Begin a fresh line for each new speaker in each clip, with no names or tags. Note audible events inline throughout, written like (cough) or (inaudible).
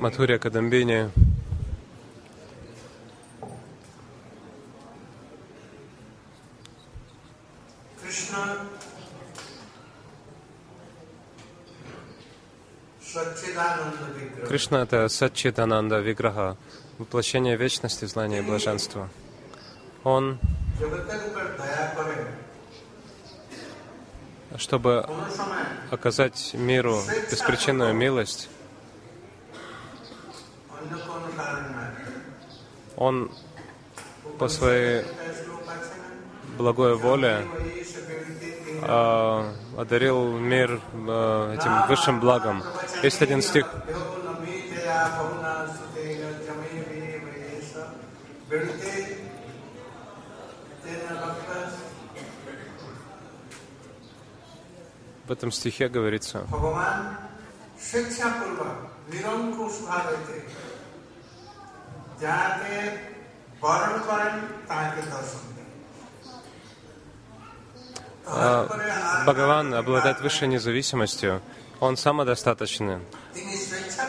Мадхуря Кадамбини. Кришна — это Сатчидананда Виграха, воплощение вечности, знания и блаженства. Он, чтобы оказать миру беспричинную милость, Он по своей благой воле э, одарил мир э, этим высшим благом. Есть один стих. В этом стихе говорится,
જ્યાં તે વરણ કરેલ ત્યાં
Бхагаван обладает высшей независимостью, он самодостаточный,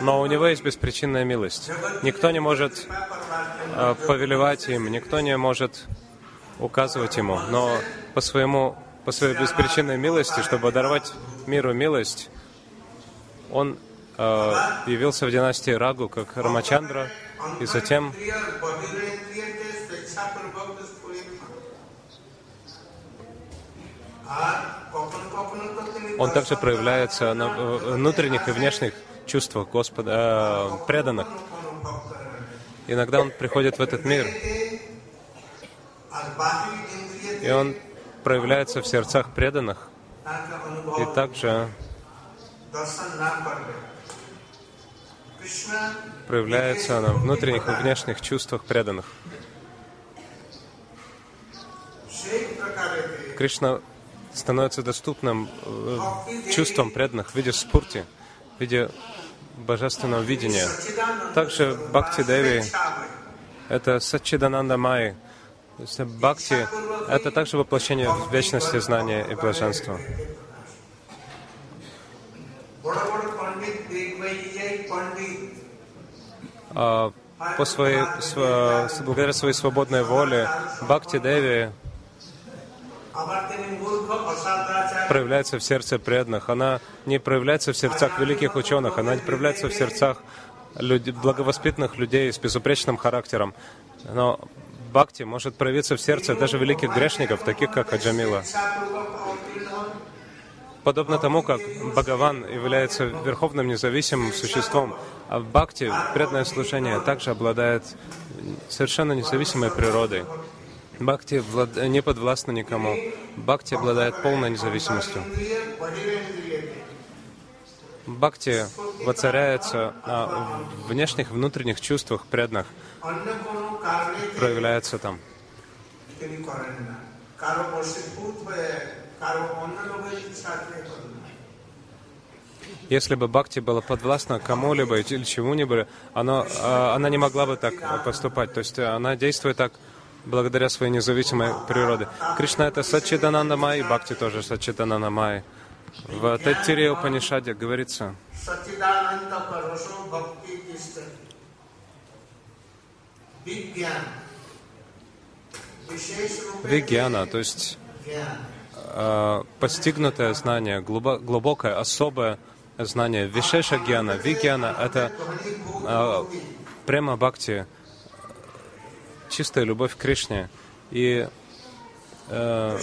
но у него есть беспричинная милость. Никто не может а, повелевать им, никто не может указывать ему, но по, своему, по своей беспричинной милости, чтобы даровать миру милость, он э, явился в династии Рагу как Рамачандра, и затем он также проявляется на э, внутренних и внешних чувствах Господа, э, преданных. Иногда он приходит в этот мир, и он проявляется в сердцах преданных, и также проявляется она в внутренних и внешних чувствах преданных. Кришна становится доступным э, чувством преданных в виде спурти, в виде божественного видения. Также Бхакти Деви — это Сачидананда Май. Бхакти — это также воплощение вечности, знания и блаженства. А, по своей, благодаря своей свободной воле Бхакти Деви проявляется в сердце преданных. Она не проявляется в сердцах великих ученых, она не проявляется в сердцах люд... благовоспитанных людей с безупречным характером. Но Бхакти может проявиться в сердце даже великих грешников, таких как Аджамила подобно тому, как Бхагаван является верховным независимым существом, а в бхакти, преданное служение, также обладает совершенно независимой природой. Бхакти не подвластна никому. Бхакти обладает полной независимостью. Бхакти воцаряется на внешних, внутренних чувствах преданных. Проявляется там. Если бы бхакти была подвластна кому-либо или чему-нибудь, она она не могла бы так поступать. То есть э, она действует так благодаря своей независимой природе. Кришна — это Сачидананда Май, и Бхакти тоже Сачидананда Май. В Таттире Упанишаде говорится, Вигьяна, то есть Э, постигнутое знание, глубокое, особое знание Вишеша Гьяна, Вигьяна — это э, прямо бхакти, чистая любовь к Кришне. И э,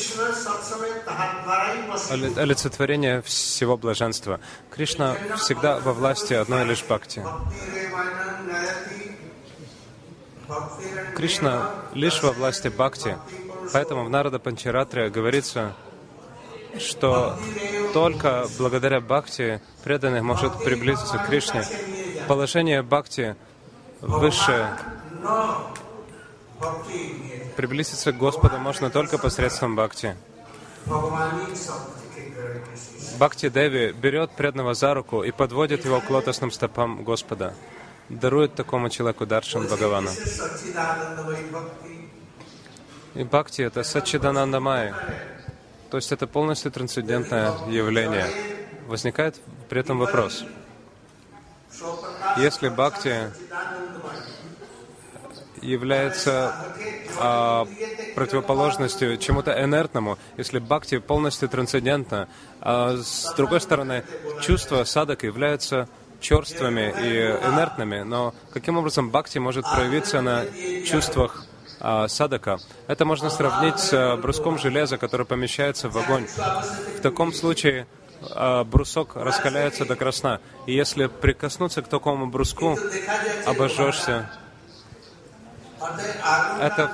олицетворение всего блаженства. Кришна всегда во власти одной лишь бхакти. Кришна лишь во власти бхакти. Поэтому в Нарада Панчаратре говорится, что только благодаря бхакти преданный может приблизиться к Кришне. Положение бхакти
выше
приблизиться к Господу можно только посредством бхакти. Бхакти Деви берет преданного за руку и подводит его к лотосным стопам Господа, дарует такому человеку даршин Бхагавана. И бхакти — это Сачиданандамай, то есть это полностью трансцендентное явление. Возникает при этом вопрос. Если бхакти является а, противоположностью чему-то инертному, если бхакти полностью трансцендентно, а с другой стороны, чувства садок являются черствыми и инертными, но каким образом бхакти может проявиться на чувствах садака? Это можно сравнить с а, бруском железа, который помещается в огонь. В таком случае а, брусок раскаляется до красна. И если прикоснуться к такому бруску, обожжешься. Это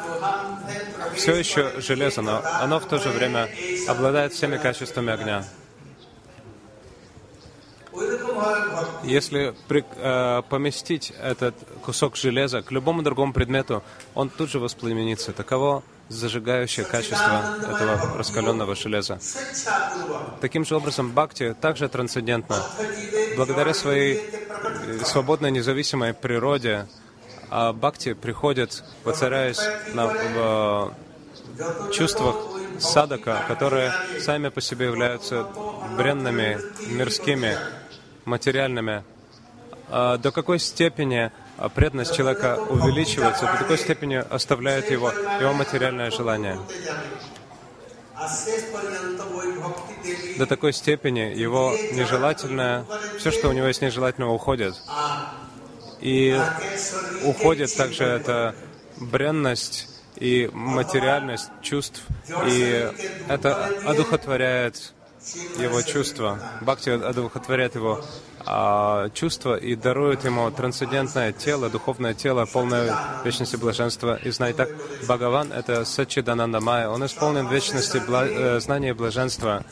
все еще железо, но оно в то же время обладает всеми качествами огня. Если при, э, поместить этот кусок железа к любому другому предмету, он тут же воспламенится. Таково зажигающее качество этого раскаленного железа. Таким же образом, бхакти также трансцендентна. Благодаря своей э, свободной независимой природе, а бхакти приходит, воцаряясь на, в чувствах садака, которые сами по себе являются бренными, мирскими, материальными. А до какой степени преданность человека увеличивается, до какой степени оставляет его его материальное желание. До такой степени его нежелательное, все, что у него есть нежелательного, уходит. И уходит также эта бренность и материальность чувств, и это одухотворяет его чувства. Бхакти одухотворяет его а, чувства и дарует ему трансцендентное тело, духовное тело, полное вечности блаженства. И знай так, Бхагаван — это Сачидананда Майя. Он исполнен вечности бла... э, знания и блаженства.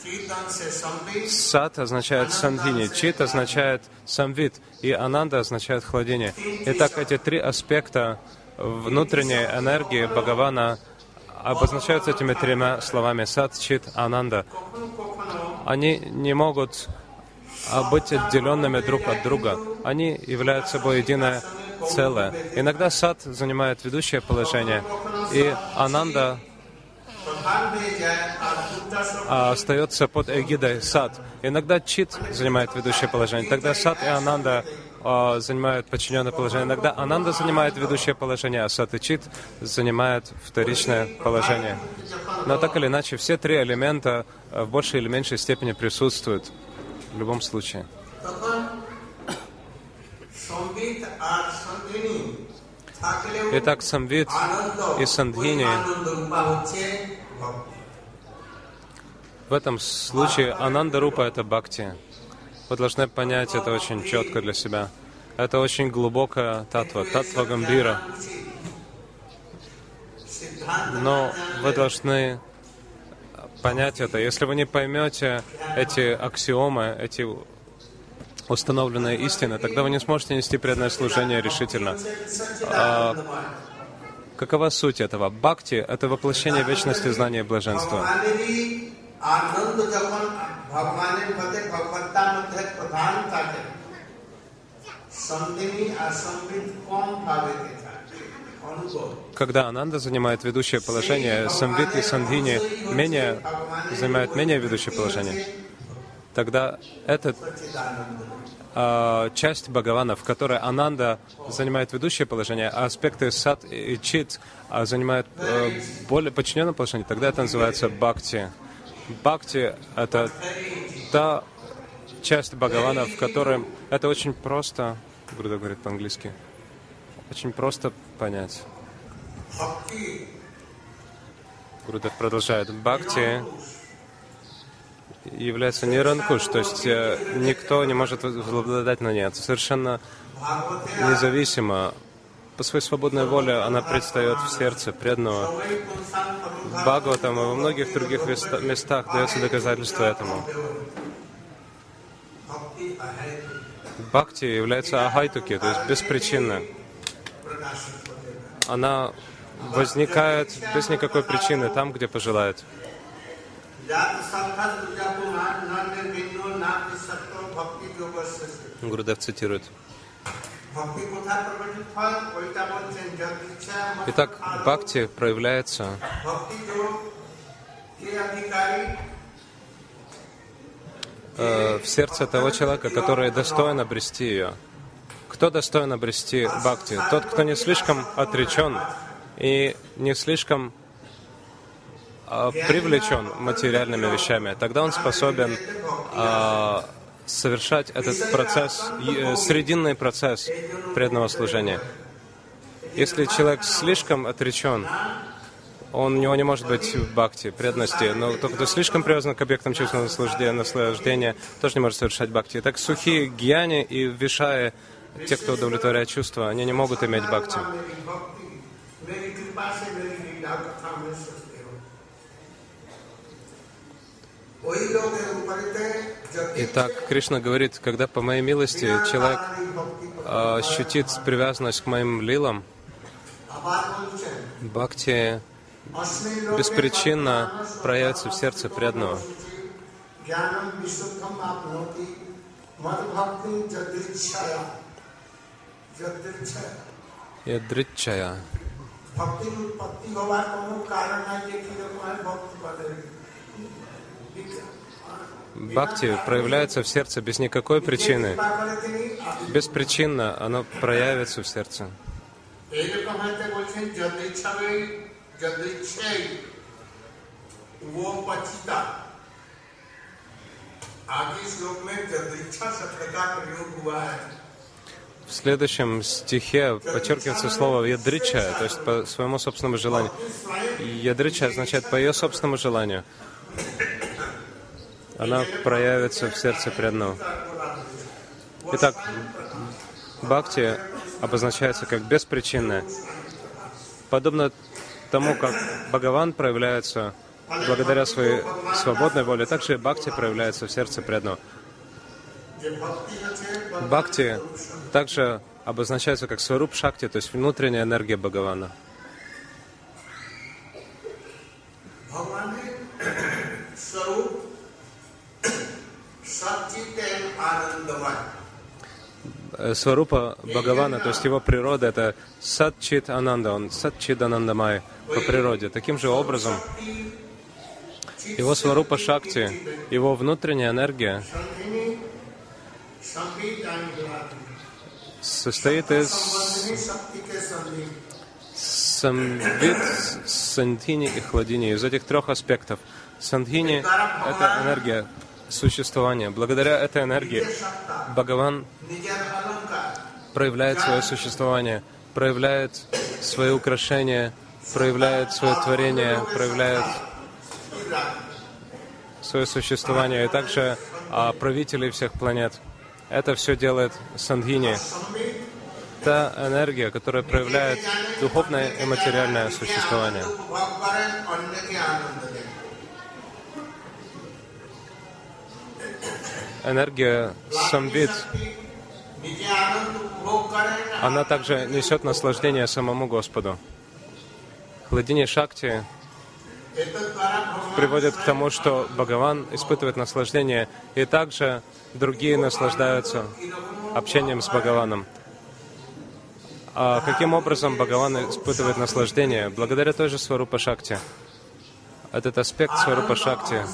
Сат означает сандхини, чит означает самвит, и ананда означает хладение. Итак, эти три аспекта внутренней энергии Бхагавана обозначаются этими тремя словами сат, чит, ананда. Они не могут быть отделенными друг от друга. Они являются собой единое целое. Иногда сад занимает ведущее положение, и ананда остается под эгидой сад. Иногда чит занимает ведущее положение. Тогда сад и ананда а, занимают подчиненное положение. Иногда ананда занимает ведущее положение, а сад и чит занимают вторичное положение. Но так или иначе, все три элемента в большей или меньшей степени присутствуют в любом случае. Итак, самвит и сандхини в этом случае ананда рупа это бхакти. Вы должны понять это очень четко для себя. Это очень глубокая татва, татва гамбира. Но вы должны понять это. Если вы не поймете эти аксиомы, эти установленные истины, тогда вы не сможете нести преданное служение решительно. А, какова суть этого? Бхакти — это воплощение вечности знания и блаженства. Когда Ананда занимает ведущее положение, Самвит и Сандхини менее, занимают менее ведущее положение, тогда этот э, часть Бхагавана, в которой Ананда занимает ведущее положение, а аспекты Сат и Чит э, занимают э, более подчиненное положение, тогда это называется Бхакти. Бхакти — это та часть Бхагавана, в которой это очень просто, Гурда говорит по-английски, очень просто понять. Гурудев продолжает. Бхакти является неранкуш, то есть э, никто не может возобладать на ней. Это совершенно независимо. По своей свободной воле она предстает в сердце преданного. Бхагаватам и во многих других местах дается доказательство этому. Бхакти является ахайтуки, то есть беспричинно она возникает без никакой причины там, где пожелает. Гурудев цитирует. Итак, бхакти проявляется э, в сердце того человека, который достоин обрести ее. Кто достоин обрести бхакти? Тот, кто не слишком отречен и не слишком а, привлечен материальными вещами. Тогда он способен а, совершать этот процесс, э, срединный процесс преданного служения. Если человек слишком отречен, он, у него не может быть бхакти, преданности, но тот, кто слишком привязан к объектам чувственного наслаждения, наслаждения, тоже не может совершать бхакти. Так сухие гьяни и вишаи, те, кто удовлетворяет чувства, они не могут иметь бхакти.
मेरी कृपा से मेरी लीला कथा में सस्ते हो वही लोग हैं ऊपर थे जब
Итак, Кришна говорит, когда по моей милости человек а, ощутит привязанность к моим лилам, бхакти беспричинно проявится в сердце преданного.
Ядритчая. Бхакти
Бхакти проявляется в сердце без никакой причины. Беспричинно оно проявится в сердце. В следующем стихе подчеркивается слово «ядрича», то есть по своему собственному желанию. «Ядрича» означает «по ее собственному желанию» она проявится в сердце преданного. Итак, бхакти обозначается как беспричинное. Подобно тому, как Бхагаван проявляется благодаря своей свободной воле, также и бхакти проявляется в сердце преданного. Бхакти также обозначается как сваруп шакти, то есть внутренняя энергия Бхагавана. (clears throat)
Сваруп
Э, Сварупа Бхагавана, то есть его природа, это Садчит Ананда, он Садчит Анандамай по природе. Таким же образом, его Сварупа Шакти, его внутренняя энергия состоит из самвит, сандхини и хладини, из этих трех аспектов. Сандхини — это энергия, существование. Благодаря этой энергии Бхагаван проявляет свое существование, проявляет свои украшения, проявляет свое творение, проявляет свое существование, и также а, правителей всех планет. Это все делает Сангини. Та энергия, которая проявляет духовное и материальное существование. энергия,
сам
она также несет наслаждение самому Господу. Хладение Шакти приводит к тому, что Бхагаван испытывает наслаждение, и также другие наслаждаются общением с Бхагаваном. А каким образом Бхагаван испытывает наслаждение? Благодаря той же Сварупа Шакти. Этот аспект Сварупа Шакти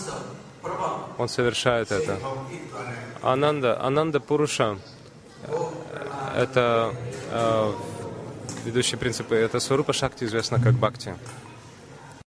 он совершает это. Ананда, Ананда Пуруша, это э, ведущие принципы, это Сварупа Шакти известно как Бхакти.